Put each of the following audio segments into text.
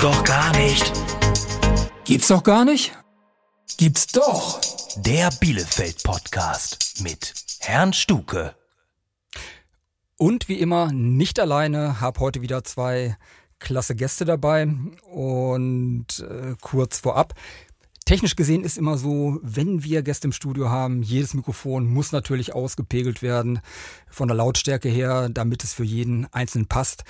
doch gar nicht. Gibt's doch gar nicht? Gibt's doch. Der Bielefeld Podcast mit Herrn Stuke. Und wie immer nicht alleine, hab heute wieder zwei klasse Gäste dabei und äh, kurz vorab. Technisch gesehen ist immer so, wenn wir Gäste im Studio haben, jedes Mikrofon muss natürlich ausgepegelt werden von der Lautstärke her, damit es für jeden einzeln passt.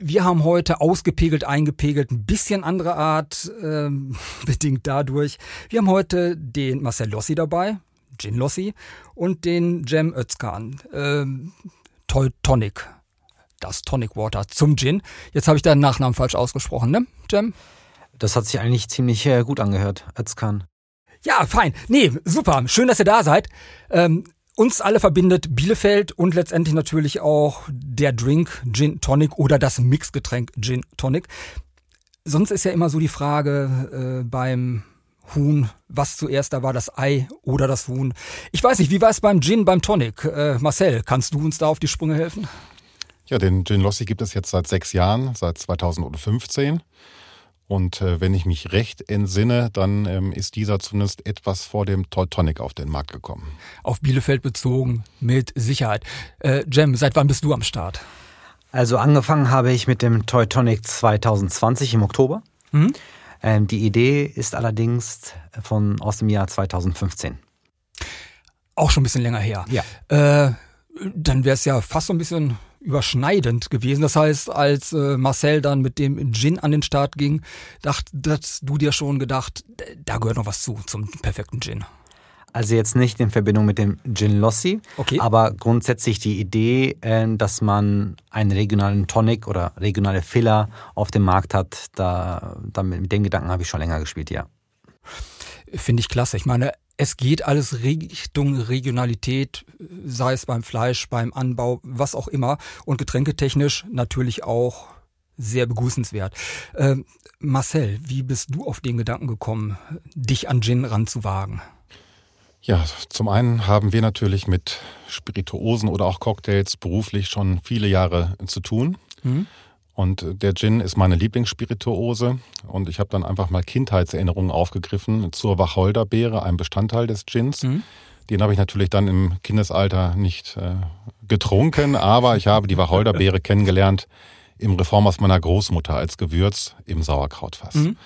Wir haben heute ausgepegelt, eingepegelt, ein bisschen andere Art, ähm, bedingt dadurch. Wir haben heute den Marcel Lossi dabei, Gin Lossi, und den Jem Özkan, ähm, Toy Tonic, das Tonic Water zum Gin. Jetzt habe ich deinen Nachnamen falsch ausgesprochen, ne, Jem? Das hat sich eigentlich ziemlich äh, gut angehört, Özkan. Ja, fein. Nee, super. Schön, dass ihr da seid. Ähm, uns alle verbindet Bielefeld und letztendlich natürlich auch der Drink Gin Tonic oder das Mixgetränk Gin Tonic. Sonst ist ja immer so die Frage äh, beim Huhn, was zuerst da war, das Ei oder das Huhn. Ich weiß nicht, wie war es beim Gin, beim Tonic? Äh, Marcel, kannst du uns da auf die Sprünge helfen? Ja, den Gin Lossi gibt es jetzt seit sechs Jahren, seit 2015. Und äh, wenn ich mich recht entsinne, dann ähm, ist dieser zumindest etwas vor dem Teutonic auf den Markt gekommen. Auf Bielefeld bezogen, mit Sicherheit. Äh, Jem, seit wann bist du am Start? Also angefangen habe ich mit dem Teutonic 2020 im Oktober. Mhm. Ähm, die Idee ist allerdings von aus dem Jahr 2015. Auch schon ein bisschen länger her. Ja. Äh, dann wäre es ja fast so ein bisschen überschneidend gewesen. Das heißt, als äh, Marcel dann mit dem Gin an den Start ging, dachtest du dir schon gedacht, da gehört noch was zu zum perfekten Gin. Also jetzt nicht in Verbindung mit dem Gin Lossi, okay. aber grundsätzlich die Idee, äh, dass man einen regionalen Tonic oder regionale Filler auf dem Markt hat, da, da mit dem Gedanken habe ich schon länger gespielt, ja. Finde ich klasse. Ich meine, es geht alles Richtung Regionalität, sei es beim Fleisch, beim Anbau, was auch immer. Und getränketechnisch natürlich auch sehr begrüßenswert. Äh, Marcel, wie bist du auf den Gedanken gekommen, dich an Gin ranzuwagen? Ja, zum einen haben wir natürlich mit Spirituosen oder auch Cocktails beruflich schon viele Jahre zu tun. Mhm. Und der Gin ist meine Lieblingsspirituose. Und ich habe dann einfach mal Kindheitserinnerungen aufgegriffen zur Wacholderbeere, einem Bestandteil des Gins. Mhm. Den habe ich natürlich dann im Kindesalter nicht äh, getrunken, aber ich habe die Wacholderbeere kennengelernt im Reformhaus meiner Großmutter als Gewürz im Sauerkrautfass. Mhm.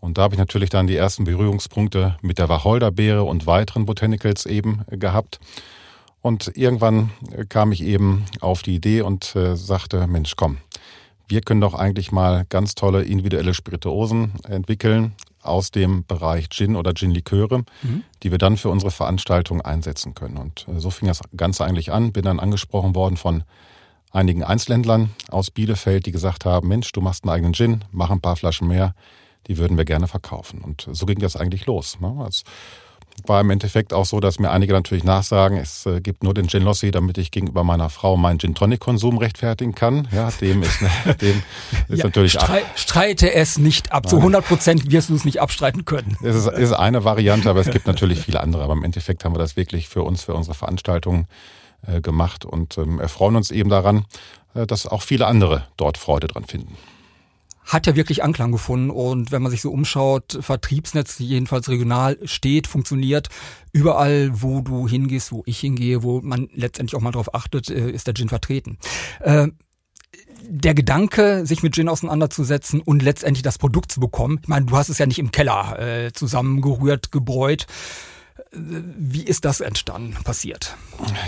Und da habe ich natürlich dann die ersten Berührungspunkte mit der Wacholderbeere und weiteren Botanicals eben gehabt. Und irgendwann kam ich eben auf die Idee und äh, sagte, Mensch, komm, wir können doch eigentlich mal ganz tolle individuelle Spirituosen entwickeln aus dem Bereich Gin oder Gin-Liköre, mhm. die wir dann für unsere Veranstaltung einsetzen können. Und äh, so fing das Ganze eigentlich an. Bin dann angesprochen worden von einigen Einzelhändlern aus Bielefeld, die gesagt haben, Mensch, du machst einen eigenen Gin, mach ein paar Flaschen mehr, die würden wir gerne verkaufen. Und so ging das eigentlich los. Ne? Also war im Endeffekt auch so, dass mir einige natürlich nachsagen, es äh, gibt nur den Gin Lossi, damit ich gegenüber meiner Frau meinen Gin Tonic Konsum rechtfertigen kann. Ja, dem ist, dem ist ja, natürlich strei streite es nicht ab. Zu 100 Prozent wirst du es nicht abstreiten können. Es ist, ist eine Variante, aber es gibt natürlich viele andere. Aber im Endeffekt haben wir das wirklich für uns, für unsere Veranstaltung äh, gemacht und ähm, erfreuen uns eben daran, äh, dass auch viele andere dort Freude dran finden hat ja wirklich Anklang gefunden. Und wenn man sich so umschaut, Vertriebsnetz jedenfalls regional steht, funktioniert. Überall, wo du hingehst, wo ich hingehe, wo man letztendlich auch mal drauf achtet, äh, ist der Gin vertreten. Äh, der Gedanke, sich mit Gin auseinanderzusetzen und letztendlich das Produkt zu bekommen. Ich meine, du hast es ja nicht im Keller äh, zusammengerührt, gebräut. Wie ist das entstanden, passiert?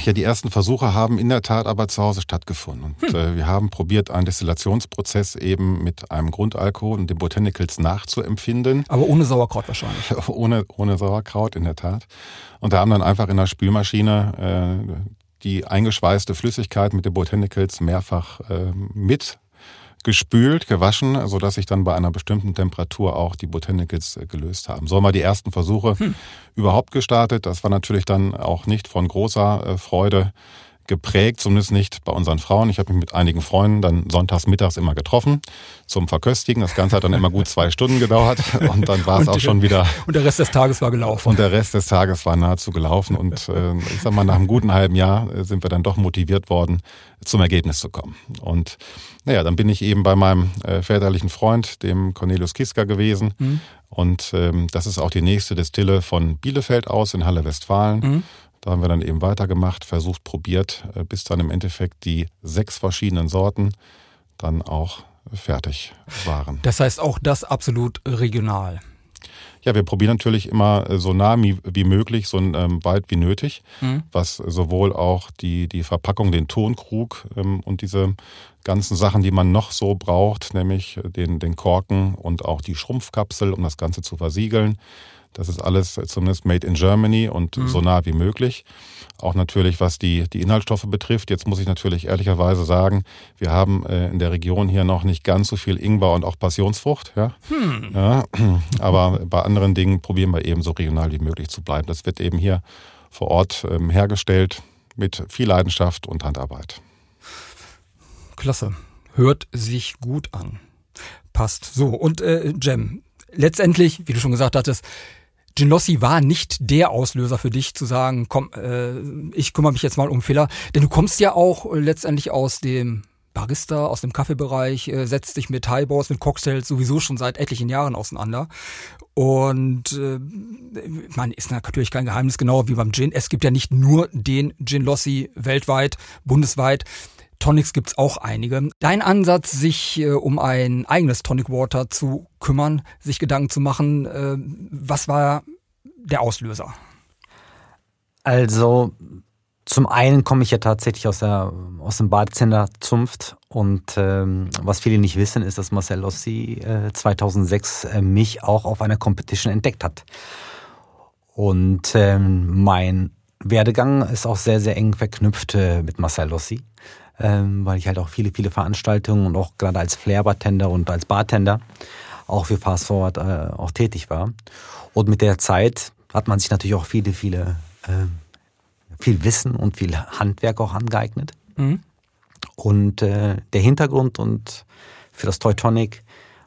Ja, die ersten Versuche haben in der Tat aber zu Hause stattgefunden. Und hm. äh, wir haben probiert, einen Destillationsprozess eben mit einem Grundalkohol und den Botanicals nachzuempfinden. Aber ohne Sauerkraut wahrscheinlich. ohne, ohne Sauerkraut, in der Tat. Und da haben dann einfach in der Spülmaschine äh, die eingeschweißte Flüssigkeit mit den Botanicals mehrfach äh, mit gespült, gewaschen, so dass sich dann bei einer bestimmten Temperatur auch die Botanicals äh, gelöst haben. So haben wir die ersten Versuche hm. überhaupt gestartet. Das war natürlich dann auch nicht von großer äh, Freude geprägt, zumindest nicht bei unseren Frauen. Ich habe mich mit einigen Freunden dann sonntags mittags immer getroffen zum Verköstigen. Das Ganze hat dann immer gut zwei Stunden gedauert und dann war es auch schon wieder. Und der Rest des Tages war gelaufen. Und der Rest des Tages war nahezu gelaufen. Und äh, ich sag mal, nach einem guten halben Jahr äh, sind wir dann doch motiviert worden, zum Ergebnis zu kommen. Und naja, dann bin ich eben bei meinem äh, väterlichen Freund, dem Cornelius Kiska, gewesen. Mhm. Und ähm, das ist auch die nächste Destille von Bielefeld aus in Halle Westfalen. Mhm. Da haben wir dann eben weitergemacht, versucht, probiert, äh, bis dann im Endeffekt die sechs verschiedenen Sorten dann auch fertig waren. Das heißt auch das absolut regional. Ja, wir probieren natürlich immer äh, so nah wie möglich, so ähm, weit wie nötig, mhm. was sowohl auch die, die Verpackung, den Tonkrug ähm, und diese ganzen Sachen, die man noch so braucht, nämlich den, den Korken und auch die Schrumpfkapsel, um das Ganze zu versiegeln, das ist alles zumindest made in Germany und mhm. so nah wie möglich. Auch natürlich, was die, die Inhaltsstoffe betrifft. Jetzt muss ich natürlich ehrlicherweise sagen, wir haben äh, in der Region hier noch nicht ganz so viel Ingwer und auch Passionsfrucht. Ja? Hm. ja? Aber bei anderen Dingen probieren wir eben so regional wie möglich zu bleiben. Das wird eben hier vor Ort ähm, hergestellt mit viel Leidenschaft und Handarbeit. Klasse. Hört sich gut an. Passt. So, und äh, Jem, letztendlich, wie du schon gesagt hattest, Genossi war nicht der Auslöser für dich zu sagen, komm, äh, ich kümmere mich jetzt mal um Fehler. Denn du kommst ja auch äh, letztendlich aus dem Barista, aus dem Kaffeebereich, äh, setzt dich mit Highballs, mit Cocktails sowieso schon seit etlichen Jahren auseinander. Und äh, man ist natürlich kein Geheimnis, genau wie beim Gin. Es gibt ja nicht nur den Gin Lossi weltweit, bundesweit. Tonics gibt's auch einige. Dein Ansatz, sich äh, um ein eigenes Tonic Water zu kümmern, sich Gedanken zu machen, äh, was war der Auslöser? Also zum einen komme ich ja tatsächlich aus, der, aus dem Badezender-Zunft und ähm, was viele nicht wissen, ist, dass Marcel Lossi äh, 2006 äh, mich auch auf einer Competition entdeckt hat. Und ähm, mein Werdegang ist auch sehr, sehr eng verknüpft äh, mit Marcel Lossi ähm, weil ich halt auch viele, viele Veranstaltungen und auch gerade als Flair-Bartender und als Bartender auch für Fast Forward äh, auch tätig war. Und mit der Zeit hat man sich natürlich auch viele, viele, äh, viel Wissen und viel Handwerk auch angeeignet. Mhm. Und äh, der Hintergrund und für das Teutonic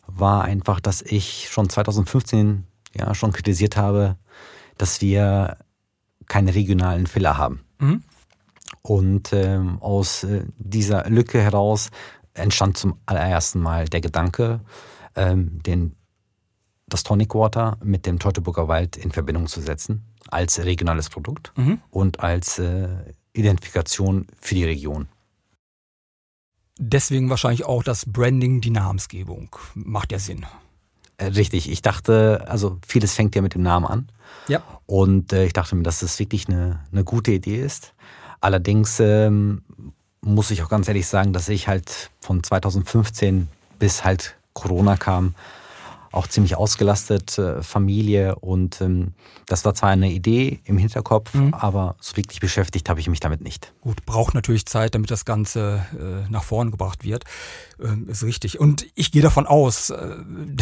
war einfach, dass ich schon 2015 ja schon kritisiert habe, dass wir keine regionalen Filler haben. Mhm. Und ähm, aus äh, dieser Lücke heraus entstand zum allerersten Mal der Gedanke, ähm, den, das Tonic Water mit dem Teutoburger Wald in Verbindung zu setzen, als regionales Produkt mhm. und als äh, Identifikation für die Region. Deswegen wahrscheinlich auch das Branding, die Namensgebung. Macht ja Sinn. Äh, richtig, ich dachte, also vieles fängt ja mit dem Namen an. Ja. Und äh, ich dachte mir, dass das wirklich eine, eine gute Idee ist. Allerdings ähm, muss ich auch ganz ehrlich sagen, dass ich halt von 2015 bis halt Corona kam, auch ziemlich ausgelastet, äh, Familie und ähm, das war zwar eine Idee im Hinterkopf, mhm. aber so wirklich beschäftigt habe ich mich damit nicht. Gut, braucht natürlich Zeit, damit das Ganze äh, nach vorn gebracht wird, ähm, ist richtig. Und ich gehe davon aus, äh,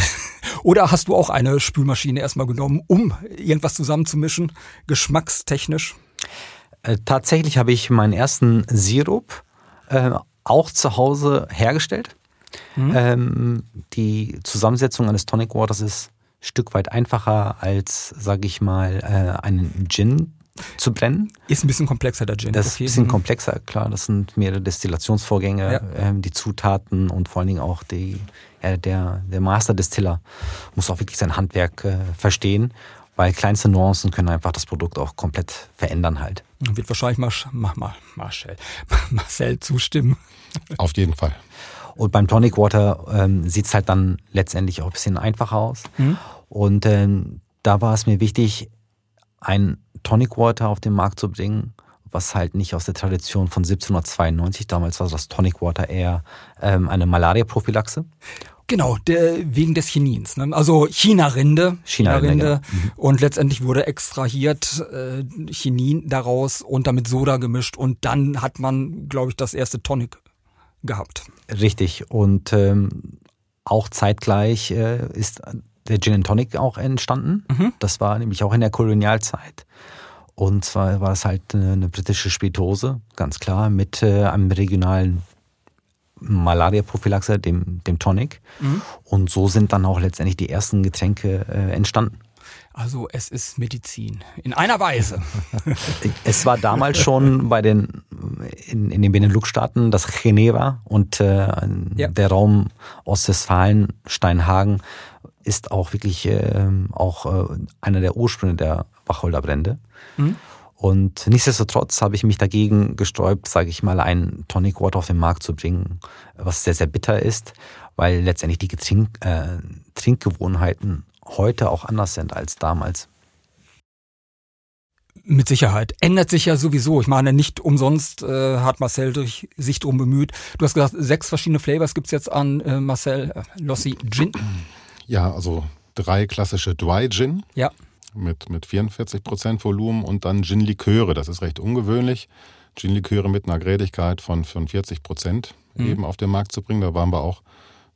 oder hast du auch eine Spülmaschine erstmal genommen, um irgendwas zusammenzumischen, geschmackstechnisch? Äh, tatsächlich habe ich meinen ersten Sirup äh, auch zu Hause hergestellt. Mhm. Ähm, die Zusammensetzung eines Tonic Waters ist ein Stück weit einfacher als, sage ich mal, äh, einen Gin zu brennen. Ist ein bisschen komplexer der Gin. Das ist ein bisschen mhm. komplexer, klar. Das sind mehrere Destillationsvorgänge, ja. ähm, die Zutaten und vor allen Dingen auch die, äh, der, der Master-Distiller muss auch wirklich sein Handwerk äh, verstehen weil kleinste Nuancen können einfach das Produkt auch komplett verändern halt. Wird wahrscheinlich Marsch, Mar Marcel, Marcel zustimmen. Auf jeden Fall. Und beim Tonic Water ähm, sieht es halt dann letztendlich auch ein bisschen einfacher aus. Mhm. Und ähm, da war es mir wichtig, ein Tonic Water auf den Markt zu bringen, was halt nicht aus der Tradition von 1792, damals war das Tonic Water eher ähm, eine Malaria-Prophylaxe. Genau, der, wegen des Chinins. Ne? Also China-Rinde. China-Rinde. China genau. Und letztendlich wurde extrahiert äh, Chinin daraus und damit Soda gemischt. Und dann hat man, glaube ich, das erste Tonic gehabt. Richtig. Und ähm, auch zeitgleich äh, ist der Gin and Tonic auch entstanden. Mhm. Das war nämlich auch in der Kolonialzeit. Und zwar war es halt eine, eine britische Spirituose, ganz klar, mit äh, einem regionalen Malaria-Prophylaxe, dem, dem Tonic. Mhm. Und so sind dann auch letztendlich die ersten Getränke äh, entstanden. Also es ist Medizin. In einer Weise. es war damals schon bei den in, in den Benelux-Staaten das Geneva und äh, ja. der Raum Ostwestfalen, Steinhagen ist auch wirklich äh, auch äh, einer der Ursprünge der Wacholderbrände. Mhm. Und nichtsdestotrotz habe ich mich dagegen gesträubt, sage ich mal, ein Tonic Water auf den Markt zu bringen, was sehr, sehr bitter ist, weil letztendlich die Getrink, äh, Trinkgewohnheiten heute auch anders sind als damals. Mit Sicherheit. Ändert sich ja sowieso. Ich meine, nicht umsonst äh, hat Marcel sich darum bemüht. Du hast gesagt, sechs verschiedene Flavors gibt's jetzt an äh, Marcel äh, Lossi Gin. Ja, also drei klassische Dry Gin. Ja. Mit, mit 44 Prozent Volumen und dann Gin-Liköre. Das ist recht ungewöhnlich. Gin-Liköre mit einer Grädigkeit von 45 Prozent mhm. eben auf den Markt zu bringen. Da waren wir auch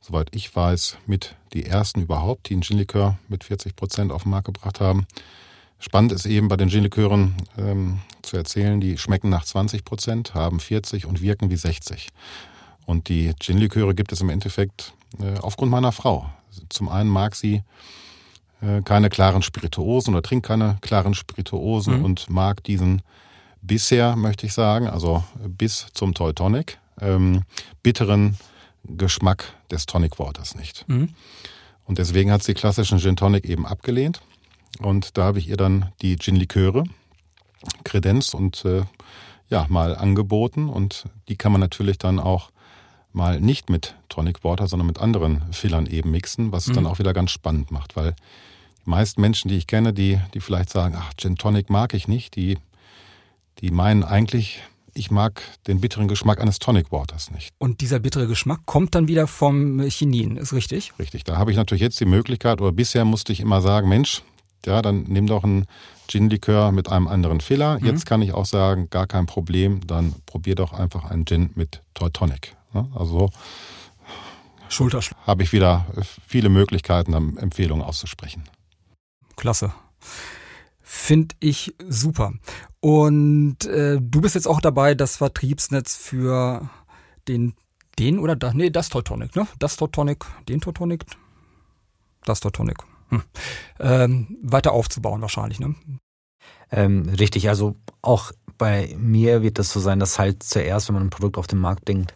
soweit ich weiß, mit die ersten überhaupt, die einen Gin-Likör mit 40 Prozent auf den Markt gebracht haben. Spannend ist eben bei den Gin-Likören ähm, zu erzählen, die schmecken nach 20 Prozent, haben 40 und wirken wie 60. Und die Gin-Liköre gibt es im Endeffekt äh, aufgrund meiner Frau. Zum einen mag sie keine klaren Spirituosen oder trinkt keine klaren Spirituosen mhm. und mag diesen bisher, möchte ich sagen, also bis zum Teutonic, ähm, bitteren Geschmack des Tonic Waters nicht. Mhm. Und deswegen hat sie klassischen Gin Tonic eben abgelehnt. Und da habe ich ihr dann die Gin Liköre kredenzt und äh, ja, mal angeboten. Und die kann man natürlich dann auch mal nicht mit Tonic Water, sondern mit anderen Fillern eben mixen, was es mhm. dann auch wieder ganz spannend macht, weil die meisten Menschen, die ich kenne, die, die vielleicht sagen, ach, Gin Tonic mag ich nicht, die, die meinen eigentlich, ich mag den bitteren Geschmack eines Tonic Waters nicht. Und dieser bittere Geschmack kommt dann wieder vom Chinin, ist richtig? Richtig. Da habe ich natürlich jetzt die Möglichkeit, oder bisher musste ich immer sagen, Mensch, ja, dann nimm doch einen Gin-Likör mit einem anderen Filler. Mhm. Jetzt kann ich auch sagen, gar kein Problem, dann probier doch einfach einen Gin mit Teutonic. Also Schulterschlag. habe ich wieder viele Möglichkeiten, Empfehlungen auszusprechen. Klasse. Finde ich super. Und äh, du bist jetzt auch dabei, das Vertriebsnetz für den, den oder das, nee, das Teutonic, ne? Das Teutonic, den Teutonic, das Teutonic. Hm. Ähm, weiter aufzubauen wahrscheinlich, ne? Ähm, richtig, also auch bei mir wird das so sein, dass halt zuerst, wenn man ein Produkt auf den Markt bringt,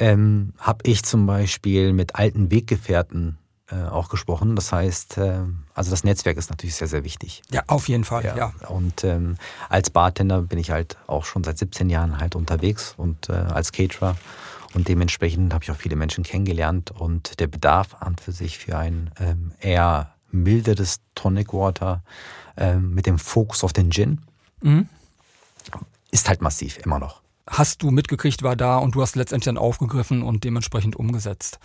ähm, habe ich zum Beispiel mit alten Weggefährten äh, auch gesprochen. Das heißt, äh, also das Netzwerk ist natürlich sehr, sehr wichtig. Ja, auf jeden Fall, ja. ja. Und ähm, als Bartender bin ich halt auch schon seit 17 Jahren halt unterwegs und äh, als Caterer. Und dementsprechend habe ich auch viele Menschen kennengelernt und der Bedarf an für sich für ein ähm, eher milderes Tonic Water ähm, mit dem Fokus auf den Gin mhm. ist halt massiv, immer noch. Hast du mitgekriegt, war da und du hast letztendlich dann aufgegriffen und dementsprechend umgesetzt.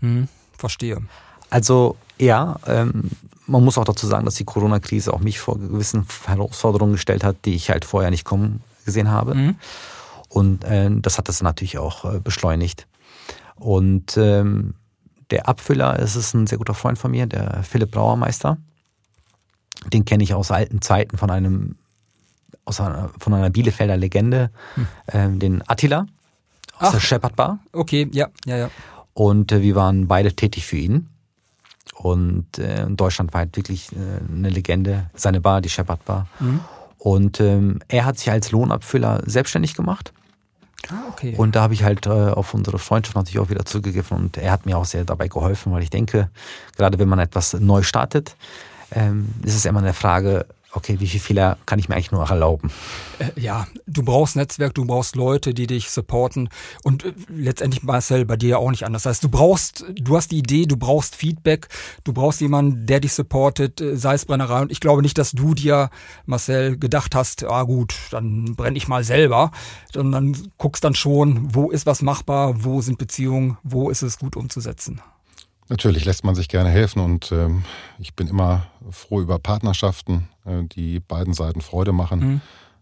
Hm, verstehe. Also ja, ähm, man muss auch dazu sagen, dass die Corona-Krise auch mich vor gewissen Herausforderungen gestellt hat, die ich halt vorher nicht kommen gesehen habe. Mhm. Und äh, das hat das natürlich auch äh, beschleunigt. Und ähm, der Abfüller es ist ein sehr guter Freund von mir, der Philipp Brauermeister. Den kenne ich aus alten Zeiten von einem aus einer, von einer Bielefelder Legende, hm. ähm, den Attila aus Ach, der Shepherd Bar. Okay, ja, ja, ja. Und äh, wir waren beide tätig für ihn. Und äh, Deutschland war halt wirklich äh, eine Legende. Seine Bar, die Shepherd Bar. Mhm. Und ähm, er hat sich als Lohnabfüller selbstständig gemacht. Ah, okay. Und da habe ich halt äh, auf unsere Freundschaft natürlich auch wieder zurückgegriffen und er hat mir auch sehr dabei geholfen, weil ich denke, gerade wenn man etwas neu startet, ähm, ist es immer eine Frage, okay, wie viele Fehler kann ich mir eigentlich nur erlauben? Äh, ja, du brauchst Netzwerk, du brauchst Leute, die dich supporten und äh, letztendlich Marcel bei dir auch nicht anders. Das heißt, du brauchst, du hast die Idee, du brauchst Feedback, du brauchst jemanden, der dich supportet, äh, sei es Brennerei und ich glaube nicht, dass du dir, Marcel, gedacht hast, ah gut, dann brenne ich mal selber, sondern guckst dann schon, wo ist was machbar, wo sind Beziehungen, wo ist es gut umzusetzen. Natürlich lässt man sich gerne helfen und ähm, ich bin immer froh über Partnerschaften, äh, die beiden Seiten Freude machen. Mhm.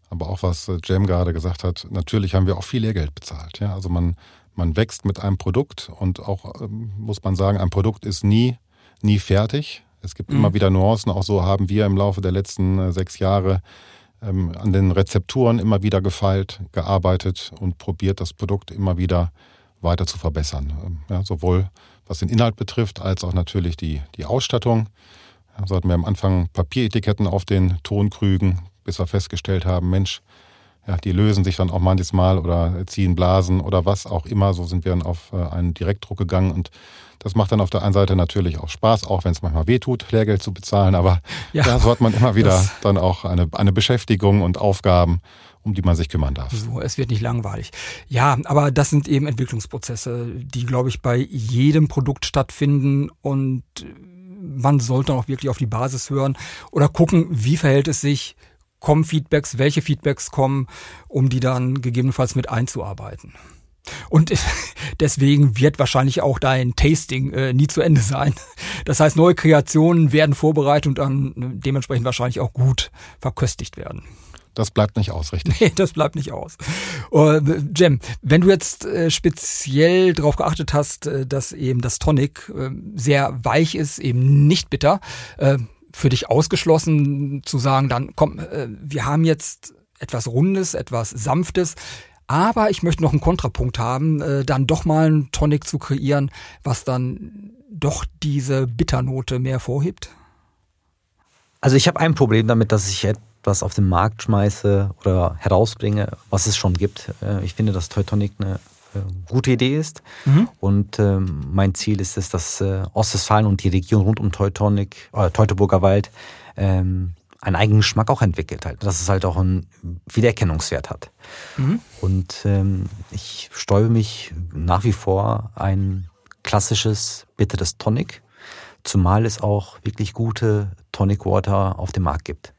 Aber auch was äh, Jem gerade gesagt hat, natürlich haben wir auch viel Lehrgeld bezahlt. Ja? Also man, man wächst mit einem Produkt und auch ähm, muss man sagen, ein Produkt ist nie, nie fertig. Es gibt mhm. immer wieder Nuancen. Auch so haben wir im Laufe der letzten äh, sechs Jahre ähm, an den Rezepturen immer wieder gefeilt, gearbeitet und probiert, das Produkt immer wieder weiter zu verbessern. Ähm, ja, sowohl was den Inhalt betrifft, als auch natürlich die, die Ausstattung. So hatten wir am Anfang Papieretiketten auf den Tonkrügen, bis wir festgestellt haben, Mensch, ja, die lösen sich dann auch manches Mal oder ziehen Blasen oder was auch immer. So sind wir dann auf äh, einen Direktdruck gegangen und das macht dann auf der einen Seite natürlich auch Spaß, auch wenn es manchmal wehtut, Lehrgeld zu bezahlen, aber ja, ja so hat man immer wieder dann auch eine, eine Beschäftigung und Aufgaben, um die man sich kümmern darf. So, es wird nicht langweilig. Ja, aber das sind eben Entwicklungsprozesse, die, glaube ich, bei jedem Produkt stattfinden und man sollte auch wirklich auf die Basis hören oder gucken, wie verhält es sich, kommen Feedbacks, welche Feedbacks kommen, um die dann gegebenenfalls mit einzuarbeiten. Und deswegen wird wahrscheinlich auch dein Tasting äh, nie zu Ende sein. Das heißt, neue Kreationen werden vorbereitet und dann äh, dementsprechend wahrscheinlich auch gut verköstigt werden. Das bleibt nicht aus, richtig? Nee, das bleibt nicht aus. Uh, Jem, wenn du jetzt äh, speziell darauf geachtet hast, äh, dass eben das Tonic äh, sehr weich ist, eben nicht bitter, äh, für dich ausgeschlossen zu sagen, dann komm, äh, wir haben jetzt etwas Rundes, etwas Sanftes, aber ich möchte noch einen Kontrapunkt haben, äh, dann doch mal einen Tonic zu kreieren, was dann doch diese Bitternote mehr vorhebt? Also ich habe ein Problem damit, dass ich etwas auf den Markt schmeiße oder herausbringe, was es schon gibt. Äh, ich finde, dass Teutonic eine äh, gute Idee ist. Mhm. Und ähm, mein Ziel ist es, dass äh, Ostwestfalen und die Region rund um Teutonic, äh, Teutoburger Wald ähm, einen eigenen Geschmack auch entwickelt halt, dass es halt auch einen Wiedererkennungswert hat. Mhm. Und ähm, ich stäube mich nach wie vor ein klassisches bitteres Tonic, zumal es auch wirklich gute Tonic Water auf dem Markt gibt.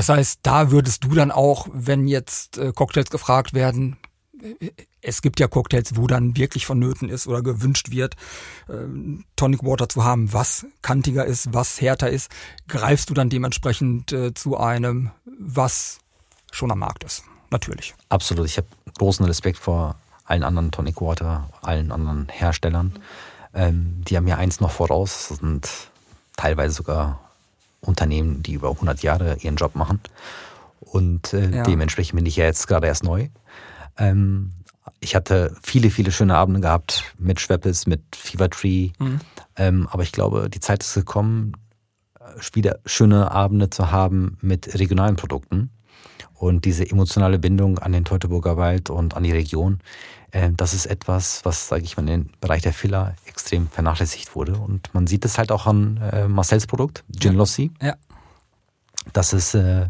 Das heißt, da würdest du dann auch, wenn jetzt äh, Cocktails gefragt werden, es gibt ja Cocktails, wo dann wirklich vonnöten ist oder gewünscht wird, ähm, Tonic Water zu haben, was kantiger ist, was härter ist, greifst du dann dementsprechend äh, zu einem, was schon am Markt ist. Natürlich. Absolut. Ich habe großen Respekt vor allen anderen Tonic Water, allen anderen Herstellern. Ähm, die haben ja eins noch voraus, sind teilweise sogar Unternehmen, die über 100 Jahre ihren Job machen. Und äh, ja. dementsprechend bin ich ja jetzt gerade erst neu. Ähm, ich hatte viele, viele schöne Abende gehabt mit Schweppes, mit Fever Tree. Mhm. Ähm, aber ich glaube, die Zeit ist gekommen, wieder schöne Abende zu haben mit regionalen Produkten. Und diese emotionale Bindung an den Teutoburger Wald und an die Region, äh, das ist etwas, was, sage ich mal, im Bereich der Filler extrem vernachlässigt wurde. Und man sieht es halt auch an äh, Marcells Produkt, Gin Lossi. Ja. Das ist äh,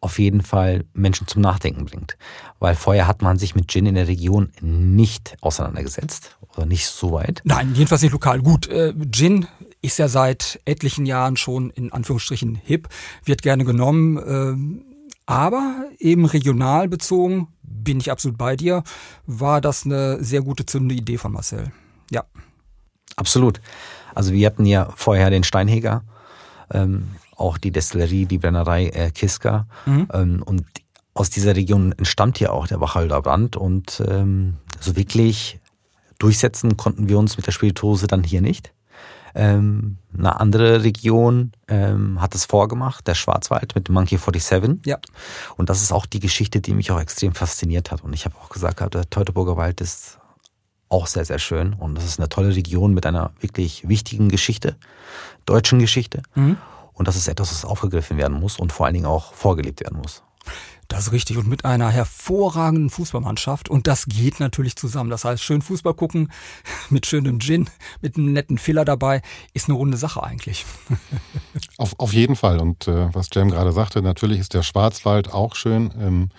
auf jeden Fall Menschen zum Nachdenken bringt. Weil vorher hat man sich mit Gin in der Region nicht auseinandergesetzt oder nicht so weit. Nein, jedenfalls nicht lokal. Gut, äh, Gin ist ja seit etlichen Jahren schon in Anführungsstrichen hip, wird gerne genommen, äh, aber eben regional bezogen, bin ich absolut bei dir, war das eine sehr gute zündende Idee von Marcel. Ja. Absolut. Also wir hatten ja vorher den Steinheger. Ähm, auch die Destillerie, die Brennerei äh, Kiska. Mhm. Ähm, und aus dieser Region entstammt ja auch der Wacholder Brand. Und ähm, so wirklich durchsetzen konnten wir uns mit der Spirituose dann hier nicht. Ähm, eine andere Region ähm, hat es vorgemacht, der Schwarzwald mit dem Monkey 47. Ja. Und das ist auch die Geschichte, die mich auch extrem fasziniert hat. Und ich habe auch gesagt, der Teutoburger Wald ist auch sehr, sehr schön. Und das ist eine tolle Region mit einer wirklich wichtigen Geschichte, deutschen Geschichte. Mhm. Und das ist etwas, was aufgegriffen werden muss und vor allen Dingen auch vorgelebt werden muss. Das ist richtig. Und mit einer hervorragenden Fußballmannschaft. Und das geht natürlich zusammen. Das heißt, schön Fußball gucken, mit schönem Gin, mit einem netten Filler dabei, ist eine runde Sache eigentlich. Auf, auf jeden Fall. Und äh, was Jam gerade sagte, natürlich ist der Schwarzwald auch schön. Ähm,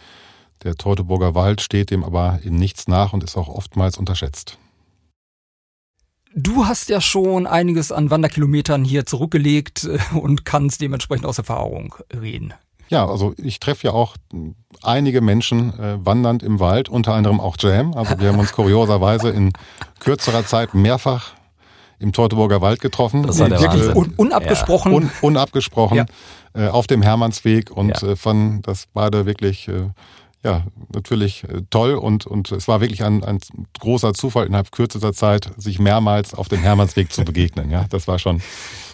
der Teutoburger Wald steht dem aber in nichts nach und ist auch oftmals unterschätzt. Du hast ja schon einiges an Wanderkilometern hier zurückgelegt äh, und kannst dementsprechend aus Erfahrung reden. Ja, also ich treffe ja auch einige Menschen äh, wandernd im Wald, unter anderem auch Jam. Also wir haben uns kurioserweise in kürzerer Zeit mehrfach im Teutoburger Wald getroffen. Das war der Wirklich un unabgesprochen. Ja. Un unabgesprochen ja. äh, auf dem Hermannsweg und ja. äh, fanden das beide wirklich äh, ja, natürlich äh, toll und, und es war wirklich ein, ein großer Zufall innerhalb kürzester Zeit, sich mehrmals auf dem Hermannsweg zu begegnen. Ja, das war schon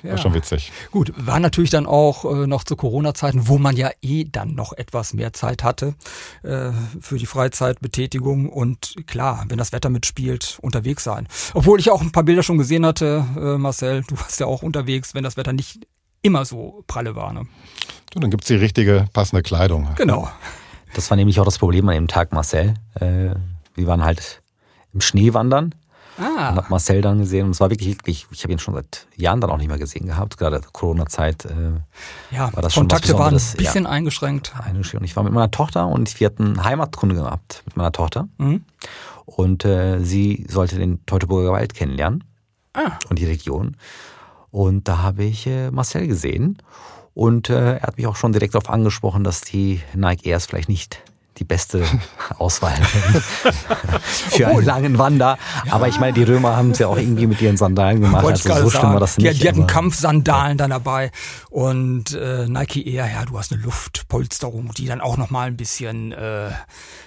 war ja. schon witzig. Gut, war natürlich dann auch äh, noch zu Corona-Zeiten, wo man ja eh dann noch etwas mehr Zeit hatte äh, für die Freizeitbetätigung und klar, wenn das Wetter mitspielt, unterwegs sein. Obwohl ich auch ein paar Bilder schon gesehen hatte, äh, Marcel, du warst ja auch unterwegs, wenn das Wetter nicht immer so pralle war. Ne? Du, dann gibt's die richtige passende Kleidung. Genau. Das war nämlich auch das Problem an dem Tag, Marcel. Äh, wir waren halt im Schnee wandern Ah. Und habe Marcel dann gesehen und es war wirklich, wirklich ich habe ihn schon seit Jahren dann auch nicht mehr gesehen gehabt. Gerade Corona-Zeit äh, ja, war das Kontakte schon waren ein bisschen ja, eingeschränkt. eingeschränkt. Und ich war mit meiner Tochter und wir hatten Heimatkunde gehabt mit meiner Tochter. Mhm. Und äh, sie sollte den Teutoburger Wald kennenlernen ah. und die Region. Und da habe ich äh, Marcel gesehen und äh, er hat mich auch schon direkt darauf angesprochen, dass die Nike Airs vielleicht nicht die beste Auswahl für einen langen Wander. Aber ich meine, die Römer haben es ja auch irgendwie mit ihren Sandalen gemacht. Wollte also so schlimm war das nicht. Die, die hatten Kampfsandalen dann dabei und äh, Nike Air, ja, du hast eine Luftpolsterung, die dann auch nochmal ein bisschen äh,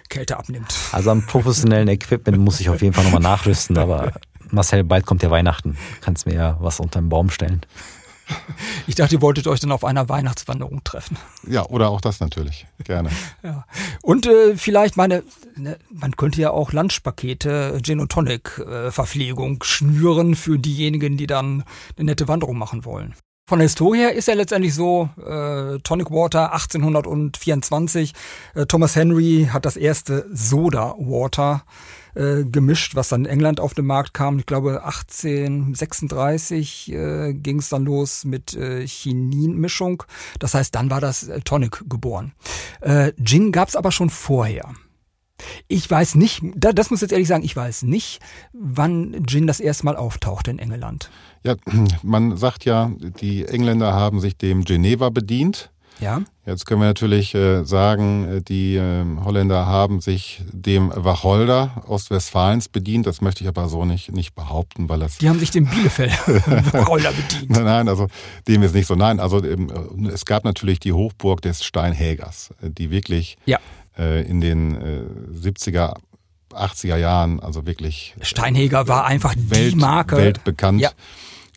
Kälte abnimmt. Also am professionellen Equipment muss ich auf jeden Fall nochmal nachrüsten, aber Marcel, bald kommt ja Weihnachten. Kannst mir ja was unter den Baum stellen. Ich dachte, ihr wolltet euch dann auf einer Weihnachtswanderung treffen. Ja, oder auch das natürlich. Gerne. ja. Und äh, vielleicht meine, ne, man könnte ja auch Lunchpakete, Gin und Tonic äh, Verpflegung schnüren für diejenigen, die dann eine nette Wanderung machen wollen. Von der Historie her ist ja letztendlich so, äh, Tonic Water 1824, äh, Thomas Henry hat das erste Soda Water äh, gemischt, was dann in England auf den Markt kam. Ich glaube 1836 äh, ging es dann los mit äh, Chinin-Mischung. Das heißt, dann war das äh, Tonic geboren. Äh, Gin gab es aber schon vorher. Ich weiß nicht, das muss ich jetzt ehrlich sagen, ich weiß nicht, wann Gin das erste Mal auftauchte in England. Ja, man sagt ja, die Engländer haben sich dem Geneva bedient. Ja. Jetzt können wir natürlich äh, sagen, äh, die äh, Holländer haben sich dem Wacholder Ostwestfalens bedient. Das möchte ich aber so nicht, nicht behaupten, weil das. Die haben sich dem Bielefeld Wacholder bedient. Nein, nein, also dem ist nicht so. Nein, also ähm, es gab natürlich die Hochburg des Steinhägers, äh, die wirklich ja. äh, in den äh, 70er 80er Jahren, also wirklich. Steinhäger war einfach Welt, die Marke. Weltbekannt ja.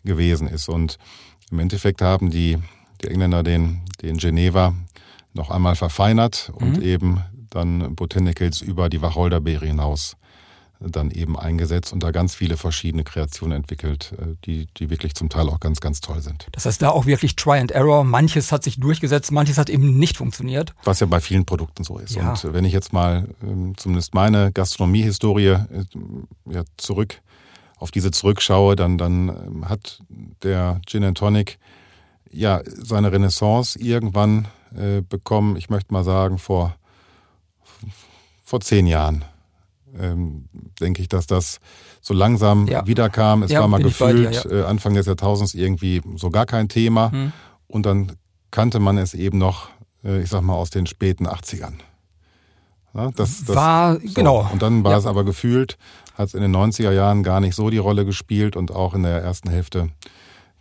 gewesen ist. Und im Endeffekt haben die die Engländer den, den Geneva noch einmal verfeinert und mhm. eben dann Botanicals über die Wacholderbeere hinaus dann eben eingesetzt und da ganz viele verschiedene Kreationen entwickelt, äh, die, die wirklich zum Teil auch ganz, ganz toll sind. Das heißt, da auch wirklich Try and Error. Manches hat sich durchgesetzt, manches hat eben nicht funktioniert. Was ja bei vielen Produkten so ist. Ja. Und wenn ich jetzt mal ähm, zumindest meine Gastronomiehistorie äh, ja, zurück auf diese zurückschaue, dann, dann ähm, hat der Gin and Tonic ja, seine Renaissance irgendwann äh, bekommen, ich möchte mal sagen, vor, vor zehn Jahren. Ähm, denke ich, dass das so langsam ja. wiederkam. Es ja, war mal gefühlt dir, ja. äh, Anfang des Jahrtausends irgendwie so gar kein Thema. Hm. Und dann kannte man es eben noch, äh, ich sag mal, aus den späten 80ern. Ja, das, das, war, so. genau. Und dann war es aber gefühlt, hat es in den 90er Jahren gar nicht so die Rolle gespielt und auch in der ersten Hälfte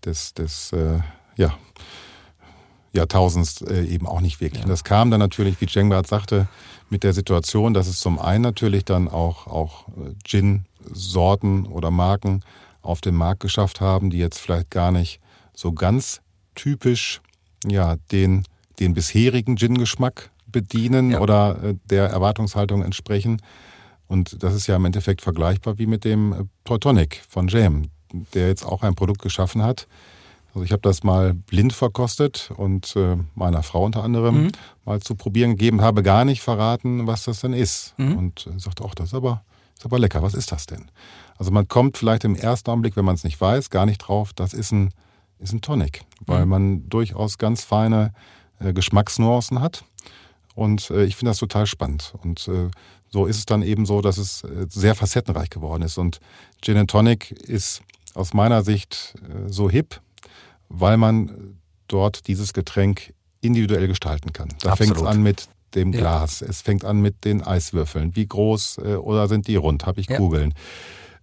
des, des äh, ja, Jahrtausends äh, eben auch nicht wirklich. Ja. Und das kam dann natürlich, wie Cengbart sagte, mit der Situation, dass es zum einen natürlich dann auch, auch äh, Gin-Sorten oder Marken auf den Markt geschafft haben, die jetzt vielleicht gar nicht so ganz typisch ja, den, den bisherigen Gin-Geschmack bedienen ja. oder äh, der Erwartungshaltung entsprechen. Und das ist ja im Endeffekt vergleichbar wie mit dem äh, Teutonic von Jam, der jetzt auch ein Produkt geschaffen hat, also ich habe das mal blind verkostet und äh, meiner Frau unter anderem mhm. mal zu probieren gegeben, habe gar nicht verraten, was das denn ist. Mhm. Und äh, sagte auch, das ist aber, ist aber lecker, was ist das denn? Also man kommt vielleicht im ersten Augenblick, wenn man es nicht weiß, gar nicht drauf, das ist ein, ist ein Tonic, weil mhm. man durchaus ganz feine äh, Geschmacksnuancen hat. Und äh, ich finde das total spannend. Und äh, so ist es dann eben so, dass es äh, sehr facettenreich geworden ist. Und Gin and Tonic ist aus meiner Sicht äh, so hip, weil man dort dieses Getränk individuell gestalten kann. Da fängt es an mit dem Glas, ja. es fängt an mit den Eiswürfeln. Wie groß äh, oder sind die rund? Habe ich ja. Kugeln?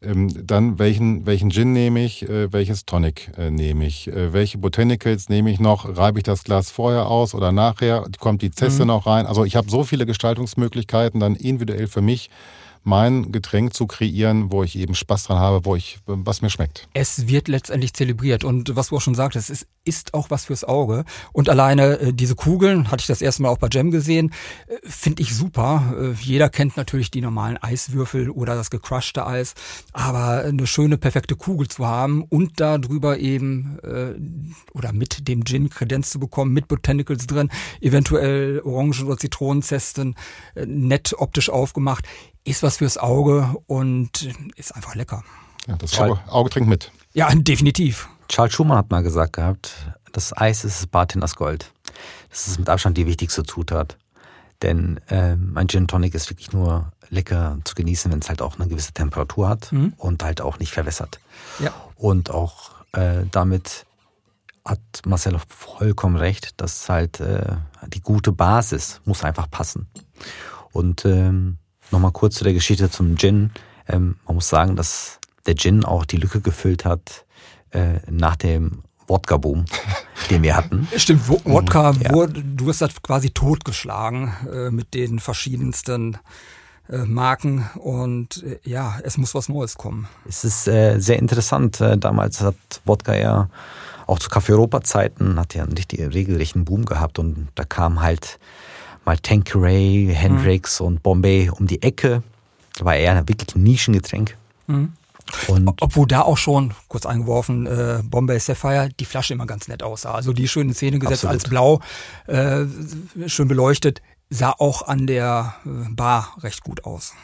Ähm, dann welchen, welchen Gin nehme ich, äh, welches Tonic äh, nehme ich, äh, welche Botanicals nehme ich noch, reibe ich das Glas vorher aus oder nachher, kommt die Zeste mhm. noch rein. Also ich habe so viele Gestaltungsmöglichkeiten dann individuell für mich mein Getränk zu kreieren, wo ich eben Spaß dran habe, wo ich, was mir schmeckt. Es wird letztendlich zelebriert und was du auch schon sagtest, es ist auch was fürs Auge. Und alleine äh, diese Kugeln, hatte ich das erste Mal auch bei Jam gesehen, äh, finde ich super. Äh, jeder kennt natürlich die normalen Eiswürfel oder das gecrushte Eis, aber eine schöne, perfekte Kugel zu haben und da drüber eben äh, oder mit dem Gin Kredenz zu bekommen, mit Botanicals drin, eventuell Orangen- oder Zitronenzesten, nett optisch aufgemacht ist was fürs Auge und ist einfach lecker. Ja, das Auge, Auge trinkt mit. Ja, definitiv. Charles Schumann hat mal gesagt gehabt, das Eis ist Bartenders Gold. Das ist mit Abstand die wichtigste Zutat. Denn ähm, ein Gin Tonic ist wirklich nur lecker zu genießen, wenn es halt auch eine gewisse Temperatur hat mhm. und halt auch nicht verwässert. Ja. Und auch äh, damit hat Marcel vollkommen recht, dass halt äh, die gute Basis muss einfach passen. Und ähm, Nochmal kurz zu der Geschichte zum Gin. Ähm, man muss sagen, dass der Gin auch die Lücke gefüllt hat äh, nach dem Wodka-Boom, den wir hatten. Stimmt, Wodka, ja. wurde, du hast das quasi totgeschlagen äh, mit den verschiedensten äh, Marken und äh, ja, es muss was Neues kommen. Es ist äh, sehr interessant. Äh, damals hat Wodka ja auch zu Kaffee Europa Zeiten hat ja einen richtig, regelrechten Boom gehabt und da kam halt mal Tanqueray, Hendrix mhm. und Bombay um die Ecke. War eher ein wirklich Nischengetränk. Mhm. Und Obwohl da auch schon, kurz eingeworfen, äh, Bombay Sapphire, die Flasche immer ganz nett aussah. Also die schön in Szene gesetzt Absolut. als blau, äh, schön beleuchtet, sah auch an der äh, Bar recht gut aus.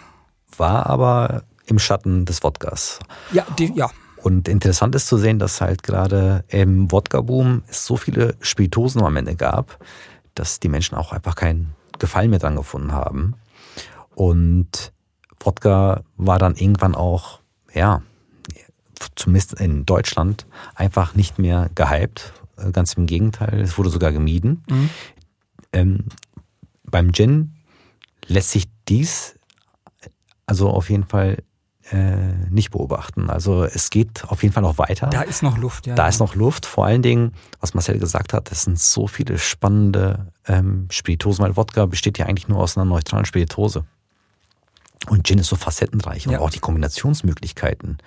War aber im Schatten des Wodkas. Ja, die, ja. Und interessant ist zu sehen, dass halt gerade im Wodka-Boom es so viele Spiritosen am Ende gab, dass die Menschen auch einfach keinen Gefallen mehr dran gefunden haben. Und Wodka war dann irgendwann auch, ja, zumindest in Deutschland, einfach nicht mehr gehypt. Ganz im Gegenteil, es wurde sogar gemieden. Mhm. Ähm, beim Gin lässt sich dies also auf jeden Fall äh, nicht beobachten. Also es geht auf jeden Fall noch weiter. Da ist noch Luft, ja. Da ja. ist noch Luft. Vor allen Dingen, was Marcel gesagt hat, es sind so viele spannende ähm, Spiritosen, weil Wodka besteht ja eigentlich nur aus einer neutralen Spiritose. Und Gin ist so facettenreich ja. und auch die Kombinationsmöglichkeiten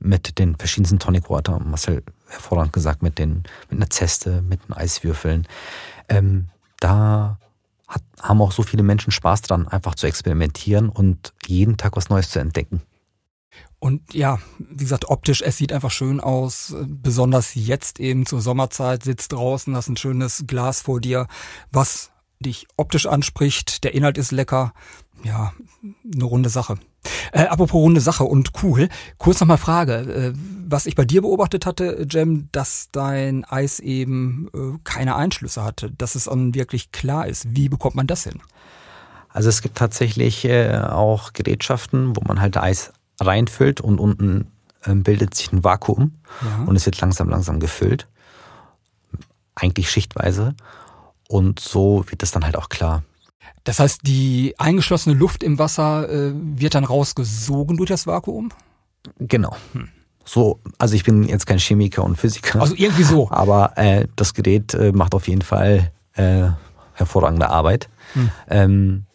mit den verschiedensten Tonic Water, Marcel hervorragend gesagt, mit den, mit einer Zeste, mit den Eiswürfeln. Ähm, da hat, haben auch so viele Menschen Spaß dran, einfach zu experimentieren und jeden Tag was Neues zu entdecken. Und ja, wie gesagt, optisch, es sieht einfach schön aus. Besonders jetzt eben zur Sommerzeit sitzt draußen, hast ein schönes Glas vor dir, was dich optisch anspricht. Der Inhalt ist lecker. Ja, eine runde Sache. Äh, apropos runde Sache und cool. Kurz nochmal Frage. Äh, was ich bei dir beobachtet hatte, Jem, dass dein Eis eben äh, keine Einschlüsse hatte, dass es dann wirklich klar ist. Wie bekommt man das hin? Also es gibt tatsächlich äh, auch Gerätschaften, wo man halt Eis reinfüllt und unten ähm, bildet sich ein Vakuum ja. und es wird langsam, langsam gefüllt. Eigentlich schichtweise. Und so wird es dann halt auch klar. Das heißt, die eingeschlossene Luft im Wasser äh, wird dann rausgesogen durch das Vakuum? Genau. Hm. So, also ich bin jetzt kein Chemiker und Physiker. Also irgendwie so. Aber äh, das Gerät äh, macht auf jeden Fall äh, hervorragende Arbeit. Hm. Ähm,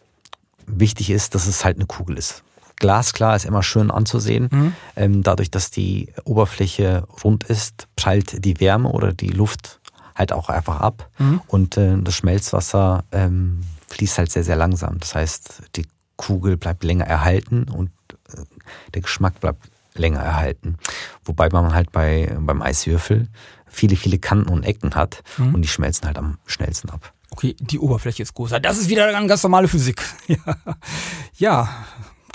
wichtig ist, dass es halt eine Kugel ist. Glasklar ist immer schön anzusehen. Mhm. Ähm, dadurch, dass die Oberfläche rund ist, prallt die Wärme oder die Luft halt auch einfach ab. Mhm. Und äh, das Schmelzwasser ähm, fließt halt sehr, sehr langsam. Das heißt, die Kugel bleibt länger erhalten und äh, der Geschmack bleibt länger erhalten. Wobei man halt bei, beim Eiswürfel viele, viele Kanten und Ecken hat mhm. und die schmelzen halt am schnellsten ab. Okay, die Oberfläche ist größer. Das ist wieder eine ganz normale Physik. ja. ja,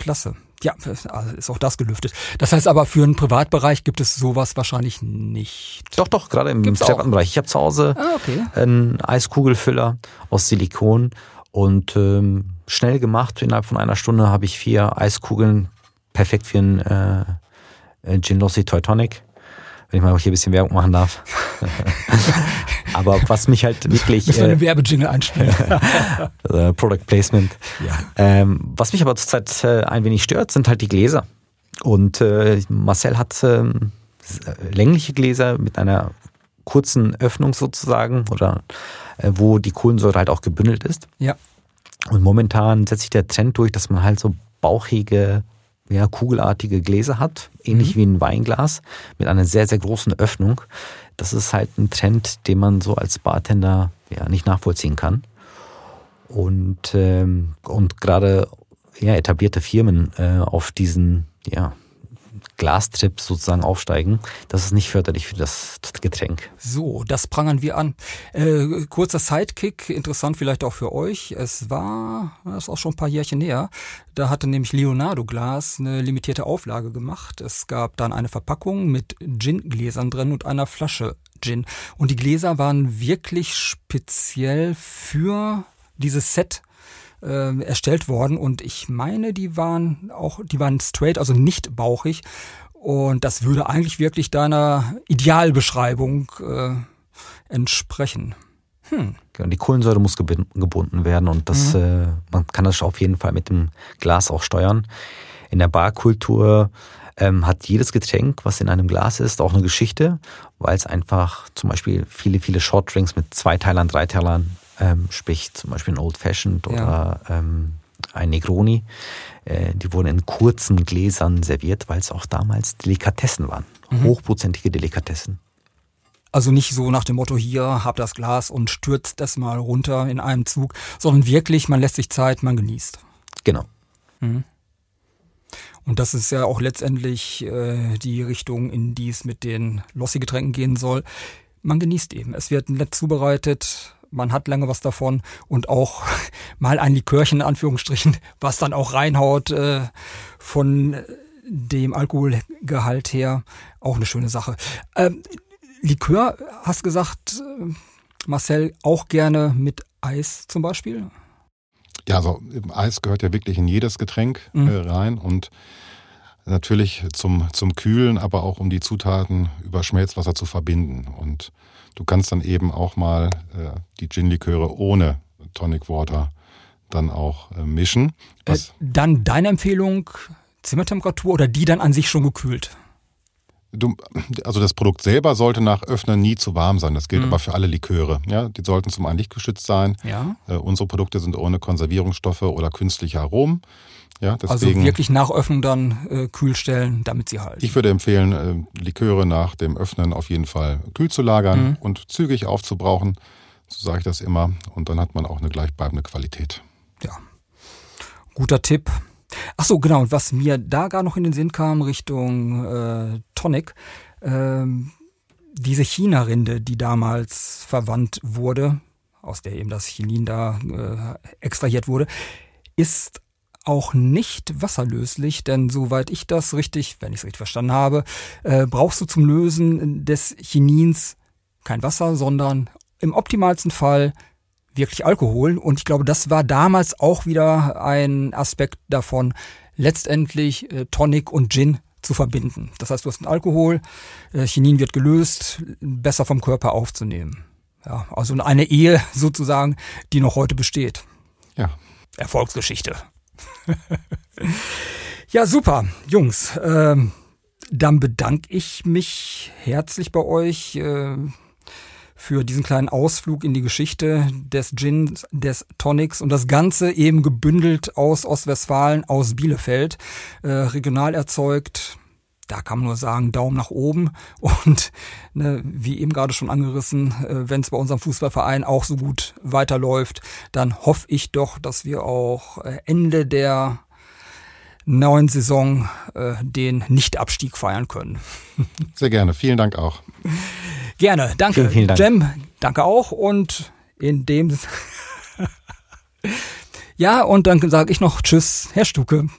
klasse. Ja, also ist auch das gelüftet. Das heißt aber, für einen Privatbereich gibt es sowas wahrscheinlich nicht. Doch, doch, gerade im Bereich. Ich habe zu Hause ah, okay. einen Eiskugelfüller aus Silikon und ähm, schnell gemacht. Innerhalb von einer Stunde habe ich vier Eiskugeln, perfekt für einen äh, Gin Lossi Teutonic wenn ich mal hier ein bisschen Werbung machen darf. Aber was mich halt wirklich. Müssen wir eine äh, Werbejingle einspielen. Äh, Product Placement. Ja. Ähm, was mich aber zurzeit äh, ein wenig stört, sind halt die Gläser. Und äh, Marcel hat ähm, längliche Gläser mit einer kurzen Öffnung sozusagen oder äh, wo die Kohlensäure halt auch gebündelt ist. Ja. Und momentan setzt sich der Trend durch, dass man halt so bauchige, ja, kugelartige Gläser hat, ähnlich mhm. wie ein Weinglas, mit einer sehr, sehr großen Öffnung. Das ist halt ein Trend, den man so als Bartender ja nicht nachvollziehen kann. Und, ähm, und gerade ja, etablierte Firmen äh, auf diesen ja, Glastrip sozusagen aufsteigen. Das ist nicht förderlich für das Getränk. So, das prangern wir an. Äh, kurzer Sidekick, interessant vielleicht auch für euch. Es war, das ist auch schon ein paar Jährchen näher, da hatte nämlich Leonardo Glas eine limitierte Auflage gemacht. Es gab dann eine Verpackung mit Gin-Gläsern drin und einer Flasche Gin. Und die Gläser waren wirklich speziell für dieses Set äh, erstellt worden und ich meine, die waren auch, die waren straight, also nicht bauchig. Und das würde eigentlich wirklich deiner Idealbeschreibung äh, entsprechen. Hm. Genau, die Kohlensäure muss gebunden werden und das, mhm. äh, man kann das auf jeden Fall mit dem Glas auch steuern. In der Barkultur ähm, hat jedes Getränk, was in einem Glas ist, auch eine Geschichte, weil es einfach zum Beispiel viele, viele Shortdrinks mit Zweiteilern, Dreiteilern ähm, sprich zum Beispiel ein Old Fashioned oder ja. ähm, ein Negroni. Äh, die wurden in kurzen Gläsern serviert, weil es auch damals Delikatessen waren. Mhm. Hochprozentige Delikatessen. Also nicht so nach dem Motto, hier, hab das Glas und stürzt das mal runter in einem Zug, sondern wirklich, man lässt sich Zeit, man genießt. Genau. Mhm. Und das ist ja auch letztendlich äh, die Richtung, in die es mit den Lossi-Getränken gehen soll. Man genießt eben. Es wird nett zubereitet, man hat lange was davon und auch mal ein Likörchen in Anführungsstrichen, was dann auch reinhaut äh, von dem Alkoholgehalt her, auch eine schöne Sache. Ähm, Likör, hast gesagt, äh, Marcel, auch gerne mit Eis zum Beispiel? Ja, also Eis gehört ja wirklich in jedes Getränk mhm. äh, rein und natürlich zum, zum Kühlen, aber auch um die Zutaten über Schmelzwasser zu verbinden. Und Du kannst dann eben auch mal äh, die Gin-Liköre ohne Tonic Water dann auch äh, mischen. Äh, dann deine Empfehlung, Zimmertemperatur oder die dann an sich schon gekühlt? Du, also das Produkt selber sollte nach Öffnen nie zu warm sein. Das gilt mhm. aber für alle Liköre. Ja, die sollten zum einen lichtgeschützt sein. Ja. Äh, unsere Produkte sind ohne Konservierungsstoffe oder künstliche Aromen. Ja, also deswegen, also wirklich nach Öffnung dann äh, kühl stellen, damit sie halten. Ich würde empfehlen, äh, Liköre nach dem Öffnen auf jeden Fall kühl zu lagern mhm. und zügig aufzubrauchen. So sage ich das immer. Und dann hat man auch eine gleichbleibende Qualität. Ja, guter Tipp. Ach so, genau. Und was mir da gar noch in den Sinn kam Richtung äh, Tonic, äh, diese China-Rinde, die damals verwandt wurde, aus der eben das Chinin da äh, extrahiert wurde, ist auch nicht wasserlöslich, denn soweit ich das richtig, wenn ich es richtig verstanden habe, äh, brauchst du zum Lösen des Chinins kein Wasser, sondern im optimalsten Fall wirklich Alkohol. Und ich glaube, das war damals auch wieder ein Aspekt davon, letztendlich äh, Tonic und Gin zu verbinden. Das heißt, du hast einen Alkohol, äh, Chinin wird gelöst, besser vom Körper aufzunehmen. Ja, also eine Ehe sozusagen, die noch heute besteht. Ja. Erfolgsgeschichte. ja, super, Jungs. Ähm, dann bedanke ich mich herzlich bei euch äh, für diesen kleinen Ausflug in die Geschichte des Gins, des Tonics und das Ganze eben gebündelt aus Ostwestfalen, aus Bielefeld, äh, regional erzeugt. Da kann man nur sagen, Daumen nach oben. Und ne, wie eben gerade schon angerissen, äh, wenn es bei unserem Fußballverein auch so gut weiterläuft, dann hoffe ich doch, dass wir auch äh, Ende der neuen Saison äh, den Nichtabstieg feiern können. Sehr gerne. Vielen Dank auch. Gerne. Danke. Vielen, vielen Dank. Jem, danke auch. Und in dem. ja, und dann sage ich noch Tschüss, Herr Stuke.